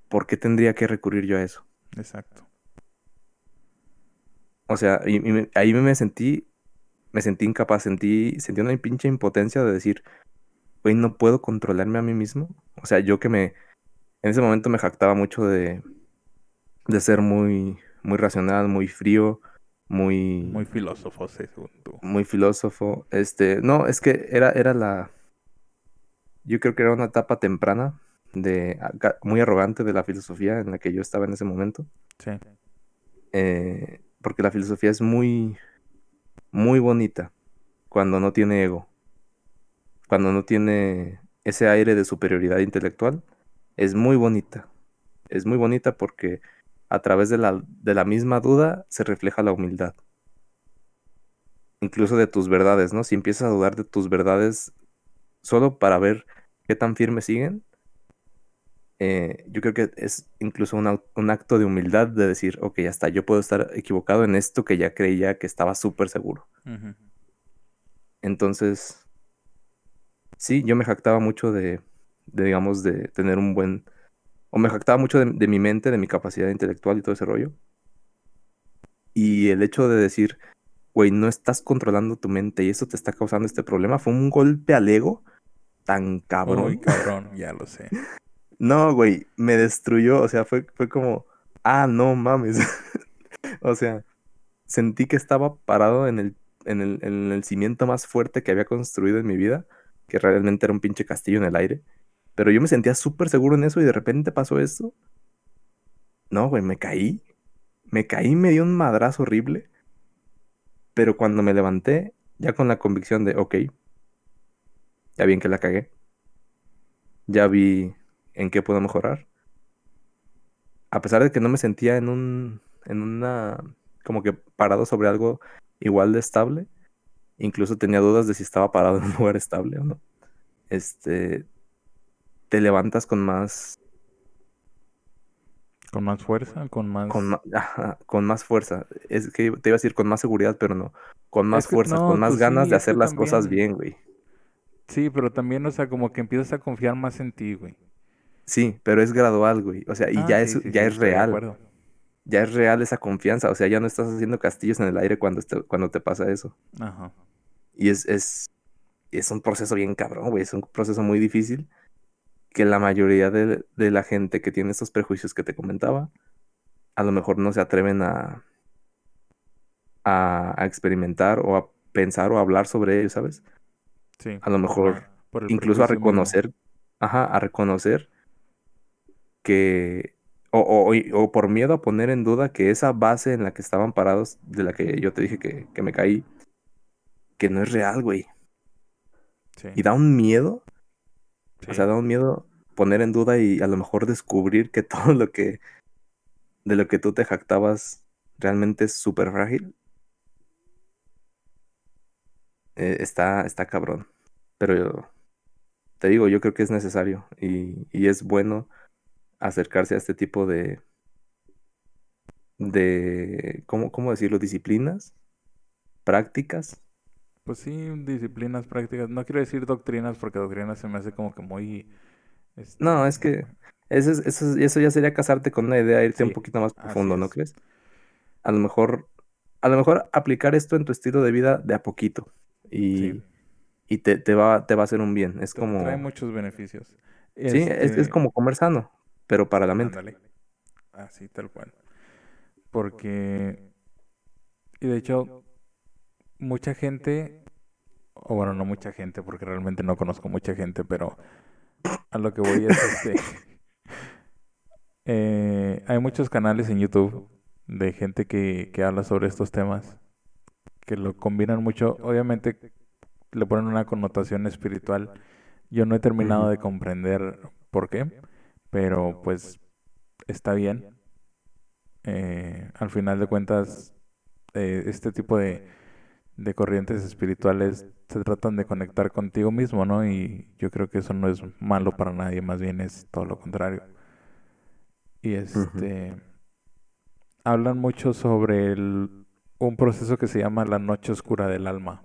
¿por qué tendría que recurrir yo a eso? Exacto. O sea, y, y me- ahí me sentí, me sentí incapaz, sentí, sentí una pinche impotencia de decir, güey, no puedo controlarme a mí mismo. O sea, yo que me, en ese momento me jactaba mucho de, de ser muy, muy racional, muy frío, muy, Muy filósofo, sí, según tú. muy filósofo. Este, no, es que era, era la, yo creo que era una etapa temprana de, muy arrogante de la filosofía en la que yo estaba en ese momento. Sí. eh, porque la filosofía es muy, muy bonita cuando no tiene ego, cuando no tiene ese aire de superioridad intelectual, es muy bonita. Es muy bonita porque a través de la, de la misma duda se refleja la humildad. Incluso de tus verdades, ¿no? Si empiezas a dudar de tus verdades solo para ver qué tan firmes siguen, eh, yo creo que es incluso un, acto de humildad de decir, ok, ya está, yo puedo estar equivocado en esto que ya creía que estaba súper seguro. Entonces, sí, yo me jactaba mucho de, de, digamos, de tener un buen, o me jactaba mucho de, de mi mente, de mi capacidad intelectual y todo ese rollo. Y el hecho de decir, güey, no estás controlando tu mente y eso te está causando este problema, fue un golpe al ego tan cabrón. Muy cabrón, ya lo sé. No, güey, me destruyó, o sea, fue, fue como, ah, no mames. o sea, sentí que estaba parado en el, en el, en el cimiento más fuerte que había construido en mi vida, que realmente era un pinche castillo en el aire. Pero yo me sentía súper seguro en eso y de repente pasó esto. No, güey, me caí. Me caí, me dio un madrazo horrible. Pero cuando me levanté, ya con la convicción de, ok, ya bien que la cagué. Ya vi en qué puedo mejorar. A pesar de que no me sentía en un, en una, como que parado sobre algo igual de estable, incluso tenía dudas de si estaba parado en un lugar estable o no. Este, te levantas con más, Con más fuerza, con más... con, ma- ajá, con más fuerza. Es que te iba a decir con más seguridad, pero no. Con más Es que fuerza, no, con más pues ganas sí, de hacer las cosas bien, güey. Sí, pero también, o sea, como que empiezas a confiar más en ti, güey. Sí, pero es gradual, güey. O sea, y Ah, ya sí, es, sí, ya sí, es real. acuerdo. Ya es real esa confianza. O sea, ya no estás haciendo castillos en el aire cuando, este- cuando te pasa eso. Ajá. Y es, es, es un proceso bien cabrón, güey. Es un proceso muy difícil que la mayoría de, de la gente que tiene estos prejuicios que te comentaba, a lo mejor no se atreven a, a, a experimentar o a pensar o a hablar sobre ello, ¿sabes? Sí. A lo mejor por- por el incluso a mismo. reconocer, ajá, a reconocer que, o, o- o por miedo a poner en duda que esa base en la que estaban parados, de la que yo te dije que, que me caí, que no es real, güey. Sí, Y da un miedo, o sea, da un miedo poner en duda y a lo mejor descubrir que todo lo que, de lo que tú te jactabas realmente es súper frágil. Eh, está, está cabrón. Pero yo- te digo, yo creo que es necesario y, y es bueno acercarse a este tipo de, de, ¿cómo, cómo decirlo? Disciplinas, prácticas. Pues sí, disciplinas prácticas. No quiero decir doctrinas porque doctrinas se me hace como que muy... este, No, es que Eso, es- eso, es- eso ya sería casarte con una idea, irte un poquito más profundo, ¿no es. crees? A lo mejor, a lo mejor aplicar esto en tu estilo de vida de a poquito y, Sí, y te, te va, te va a hacer un bien. Es tra- trae como, muchos beneficios. sí, es, es Este, como comer sano, pero para la mente. ándale, así tal cual. Porque, y de hecho, mucha gente, o bueno, no mucha gente, porque realmente no conozco mucha gente, pero a lo que voy es este, eh, hay muchos canales en YouTube de gente que, que habla sobre estos temas, que lo combinan mucho, obviamente le ponen una connotación espiritual. Yo no he terminado de comprender por qué, pero pues está bien. Eh, al final de cuentas, eh, este tipo de, de corrientes espirituales se tratan de conectar contigo mismo, ¿no? Y yo creo que eso no es malo para nadie, más bien es todo lo contrario. Y este, hablan mucho sobre el- un proceso que se llama la noche oscura del alma.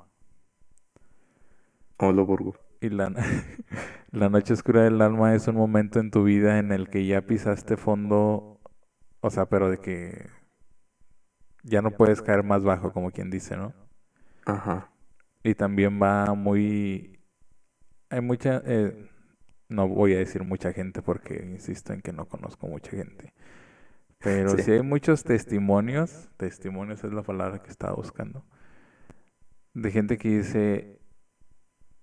O lo burgo. Y la, la noche oscura del alma es un momento en tu vida en el que ya pisaste fondo, o sea, pero de que ya no puedes caer más bajo, como quien dice, ¿no? Ajá. Y también va muy... Hay mucha... eh, no voy a decir mucha gente porque insisto en que no conozco mucha gente. Pero Sí. sí hay muchos testimonios, testimonios es la palabra que estaba buscando, de gente que dice,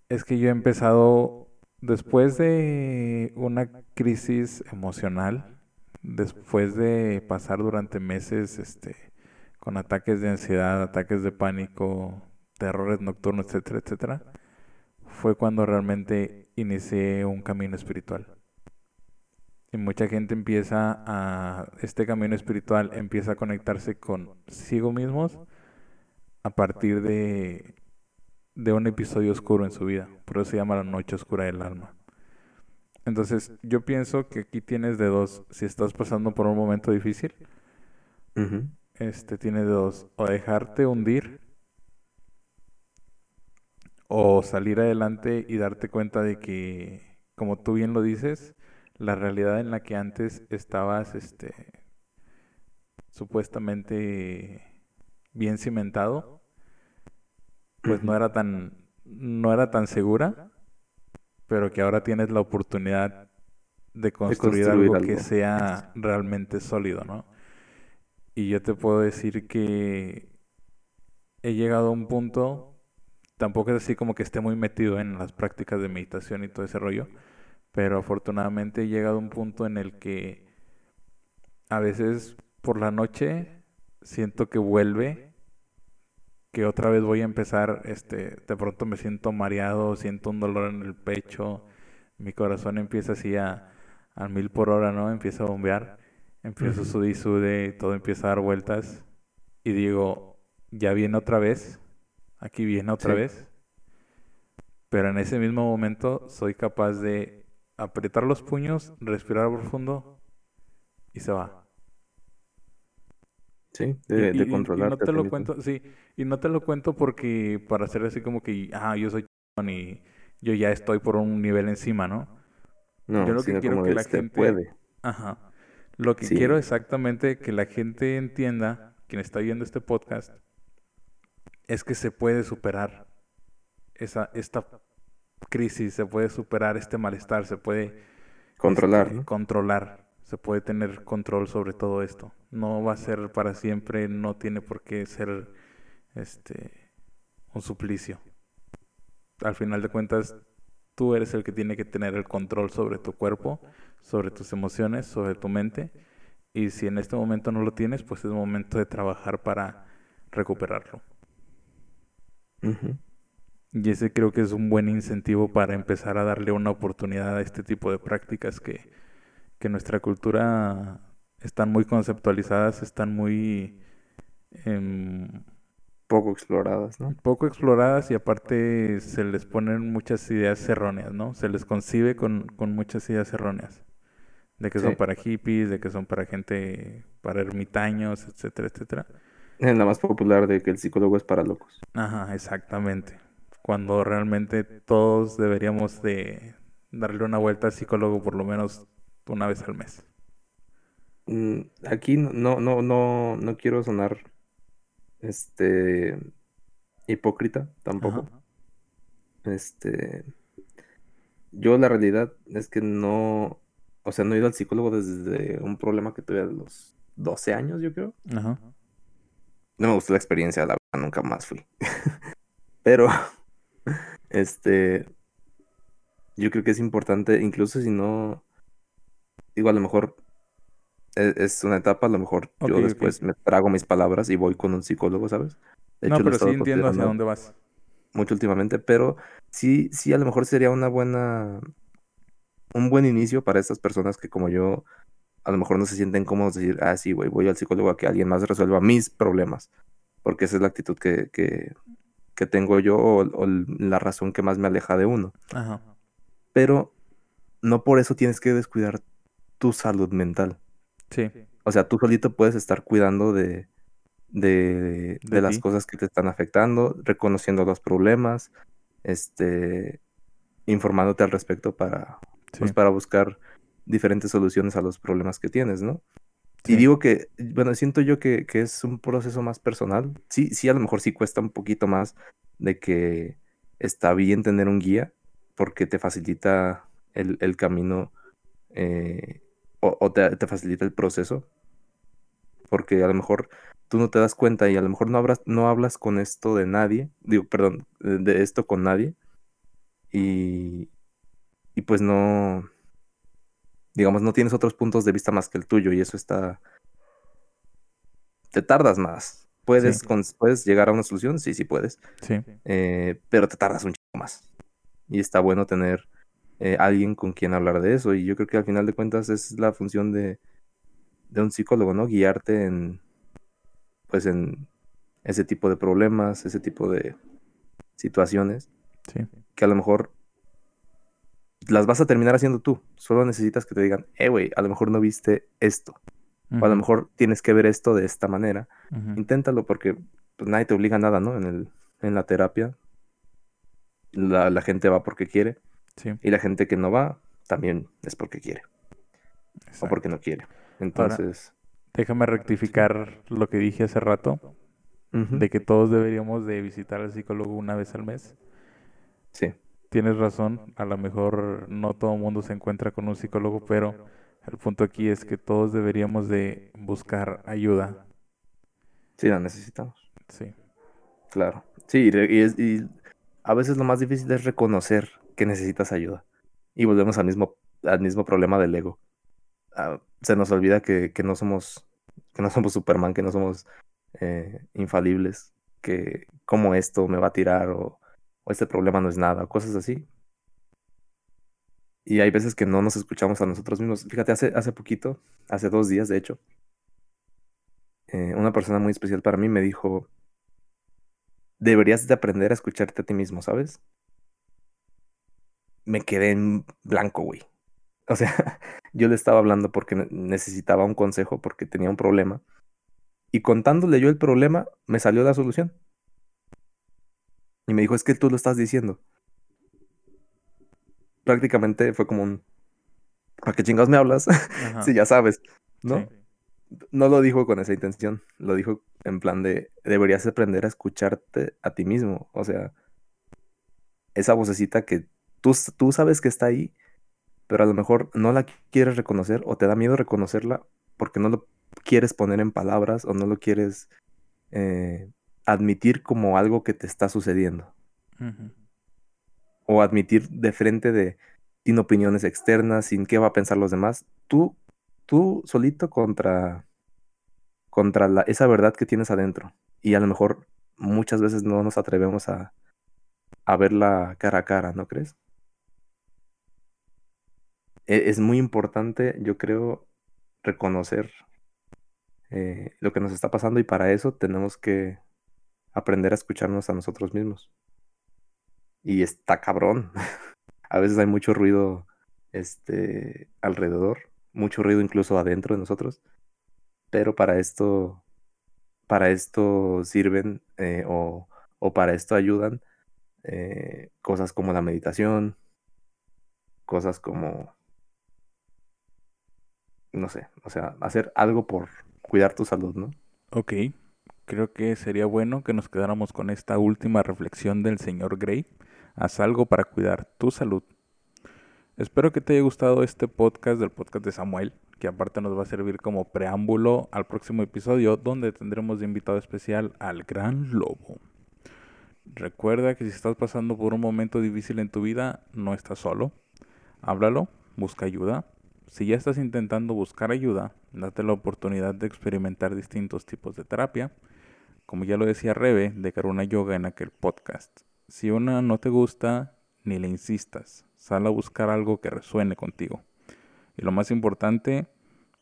es que yo he empezado después de una crisis emocional, después de pasar durante meses este, con ataques de ansiedad, ataques de pánico, terrores nocturnos, etcétera, etcétera, fue cuando realmente inicié un camino espiritual. Y mucha gente empieza a, este camino espiritual empieza a conectarse consigo mismos a partir de, de un episodio oscuro en su vida. Por eso se llama la noche oscura del alma. Entonces, yo pienso que aquí tienes de dos. Si estás pasando por un momento difícil, Ujú. este tiene de dos. O dejarte hundir o salir adelante y darte cuenta de que, como tú bien lo dices, la realidad en la que antes estabas, este, supuestamente bien cimentado, pues no era tan, no era tan segura, pero que ahora tienes la oportunidad de construir construir algo que sea realmente sólido, ¿no? Y yo te puedo decir que he llegado a un punto, tampoco es así como que esté muy metido en las prácticas de meditación y todo ese rollo, pero afortunadamente he llegado a un punto en el que a veces por la noche siento que vuelve, que otra vez voy a empezar, este, de pronto me siento mareado, siento un dolor en el pecho, mi corazón empieza así a, a mil por hora, ¿no? Empieza a bombear, empiezo a Ujú. sudar y sude, todo empieza a dar vueltas y digo, ya viene otra vez, aquí viene otra Sí. vez, pero en ese mismo momento soy capaz de apretar los puños, respirar profundo y se va. Sí, de, y- de controlarte no te lo cuento, sí, y no te lo cuento porque para hacer así como que, ah, yo soy chingón y yo ya estoy por un nivel encima, ¿no? Yo No, lo que quiero que la se gente, puede. ajá, lo que Sí. quiero exactamente que la gente entienda, quien está viendo este podcast, es que se puede superar esa, esta crisis, se puede superar este malestar, se puede Controlar, este, ¿no? controlar, se puede tener control sobre todo esto. No va a ser para siempre, no tiene por qué ser este un suplicio. Al final de cuentas, tú eres el que tiene que tener el control sobre tu cuerpo, sobre tus emociones, sobre tu mente. Y si en este momento no lo tienes, pues es momento de trabajar para recuperarlo. Y ese creo que es un buen incentivo para empezar a darle una oportunidad a este tipo de prácticas que, que nuestra cultura están muy conceptualizadas, están muy em, Poco exploradas, ¿no? poco exploradas y aparte se les ponen muchas ideas erróneas, ¿no? Se les concibe con, con muchas ideas erróneas. De que son para hippies, de que son para gente, para ermitaños, etcétera, etcétera. Es la más popular de que el psicólogo es para locos. Ajá, exactamente. Cuando realmente todos deberíamos de darle una vuelta al psicólogo por lo menos una vez al mes. Mm, Aquí no, no, no, no quiero sonar este hipócrita tampoco. Ajá. Este, yo la realidad es que no, o sea, no he ido al psicólogo desde un problema que tuve a los 12 años, yo creo. Ajá. No me gustó la experiencia, la verdad, nunca más fui. Pero, este, yo creo que es importante, incluso si no, digo, a lo mejor e- es, una etapa, a lo mejor yo después me trago mis palabras y voy con un psicólogo, ¿sabes? De No, hecho, he pero sí entiendo hacia dónde vas. mucho últimamente, pero sí, sí, a lo mejor sería una buena, un buen inicio para estas personas que como yo, a lo mejor no se sienten cómodos de decir, ah, sí, güey, voy al psicólogo a que alguien más resuelva mis problemas, porque esa es la actitud que, que, que tengo yo o, o la razón que más me aleja de uno. Ajá. Pero no por eso tienes que descuidar tu salud mental. Sí. O sea, tú solito puedes estar cuidando de, de, De de las cosas que te están afectando, reconociendo los problemas, este, informándote al respecto para, Sí. pues, para buscar diferentes soluciones a los problemas que tienes, ¿no? Y digo que, bueno, siento yo que, que es un proceso más personal. Sí, sí, a lo mejor sí cuesta un poquito más de que está bien tener un guía porque te facilita el, el camino eh, o, o te, te facilita el proceso. Porque a lo mejor tú no te das cuenta y a lo mejor no hablas, no hablas con esto de nadie, digo, perdón, de de esto con nadie. Y, y pues no, digamos, no tienes otros puntos de vista más que el tuyo y eso está... Te tardas más. ¿Puedes, Sí. cons- ¿puedes llegar a una solución? Sí, sí puedes. Sí. eh, pero te tardas un chico más. Y está bueno tener eh, alguien con quien hablar de eso. Y yo creo que al final de cuentas es la función de, de un psicólogo, ¿no? Guiarte en, pues en ese tipo de problemas, ese tipo de situaciones Sí. que a lo mejor las vas a terminar haciendo tú. Solo necesitas que te digan, eh, güey, a lo mejor no viste esto. O a lo mejor tienes que ver esto de esta manera. Inténtalo porque pues, nadie te obliga a nada, ¿no? En el, en la terapia. La, la gente va porque quiere. Sí. Y la gente que no va también es porque quiere. O porque no quiere. Entonces. Déjame rectificar lo que dije hace rato, de que todos deberíamos de visitar al psicólogo una vez al mes. Sí. Tienes razón, a lo mejor no todo el mundo se encuentra con un psicólogo, pero el punto aquí es que todos deberíamos de buscar ayuda. Sí, la necesitamos. Sí. Claro. Sí, y es- y a veces lo más difícil es reconocer que necesitas ayuda. Y volvemos al mismo, al mismo problema del ego. Ah, se nos olvida que, que no somos, que no somos Superman, que no somos eh, infalibles, que como esto me va a tirar o, este problema no es nada, o cosas así. Y hay veces que no nos escuchamos a nosotros mismos. Fíjate, hace, hace poquito, hace dos días de hecho, eh, una persona muy especial para mí me dijo, deberías de aprender a escucharte a ti mismo, ¿sabes? Me quedé en blanco, güey. O sea, yo le estaba hablando porque ne- necesitaba un consejo, porque tenía un problema. Y contándole yo el problema, me salió la solución. Y me dijo, es que tú lo estás diciendo. Prácticamente fue como un... ¿Para qué chingados me hablas? Si ya sabes, ¿no? Sí. no lo dijo con esa intención, lo dijo en plan de deberías aprender a escucharte a ti mismo, o sea, esa vocecita que tú, sabes que está ahí, pero a lo mejor no la quieres reconocer o te da miedo reconocerla porque no lo quieres poner en palabras o no lo quieres eh, admitir como algo que te está sucediendo o admitir de frente de sin opiniones externas, sin qué va a pensar los demás, tú, tú solito contra, contra la, esa verdad que tienes adentro. Y a lo mejor muchas veces no nos atrevemos a, a verla cara a cara, ¿no crees? E- Es muy importante, yo creo, reconocer eh, lo que nos está pasando y para eso tenemos que aprender a escucharnos a nosotros mismos. Y está cabrón. A veces hay mucho ruido este, alrededor, mucho ruido incluso adentro de nosotros, pero para esto, para esto sirven eh, o, o para esto ayudan eh, cosas como la meditación, cosas como no sé, o sea, hacer algo por cuidar tu salud, ¿no? Ok, creo que sería bueno que nos quedáramos con esta última reflexión del señor Gray. Haz algo para cuidar tu salud. Espero que te haya gustado este podcast del podcast de Samuel, que aparte nos va a servir como preámbulo al próximo episodio donde tendremos de invitado especial al gran lobo. Recuerda que si estás pasando por un momento difícil en tu vida, no estás solo. Háblalo, busca ayuda. Si ya estás intentando buscar ayuda, date la oportunidad de experimentar distintos tipos de terapia. Como ya lo decía Rebe de Karuna Yoga en aquel podcast. Si una no te gusta, ni le insistas. Sal a buscar algo que resuene contigo. Y lo más importante,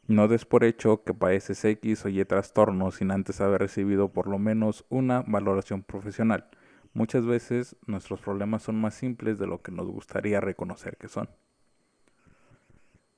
no des por hecho que padeces X o Y trastorno sin antes haber recibido por lo menos una valoración profesional. Muchas veces nuestros problemas son más simples de lo que nos gustaría reconocer que son.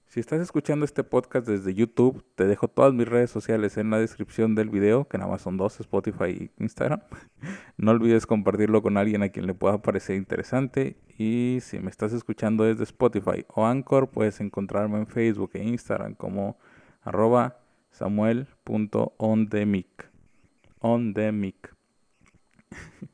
Si estás escuchando este podcast desde YouTube, te dejo todas mis redes sociales en la descripción del video, que nada más son dos, Spotify y Instagram. No olvides compartirlo con alguien a quien le pueda parecer interesante. Y si me estás escuchando desde Spotify o Anchor, puedes encontrarme en Facebook e Instagram como arroba samuel.ondemic. Ondemic.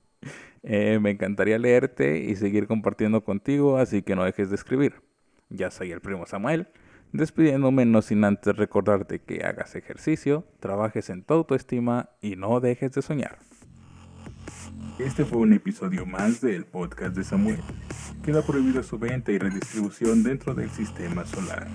Eh, me encantaría leerte y seguir compartiendo contigo, así que no dejes de escribir. Ya soy el primo Samuel, despidiéndome no sin antes recordarte que hagas ejercicio, trabajes en tu autoestima y no dejes de soñar. Este fue un episodio más del podcast de Samuel. Queda prohibido su venta y redistribución dentro del sistema solar.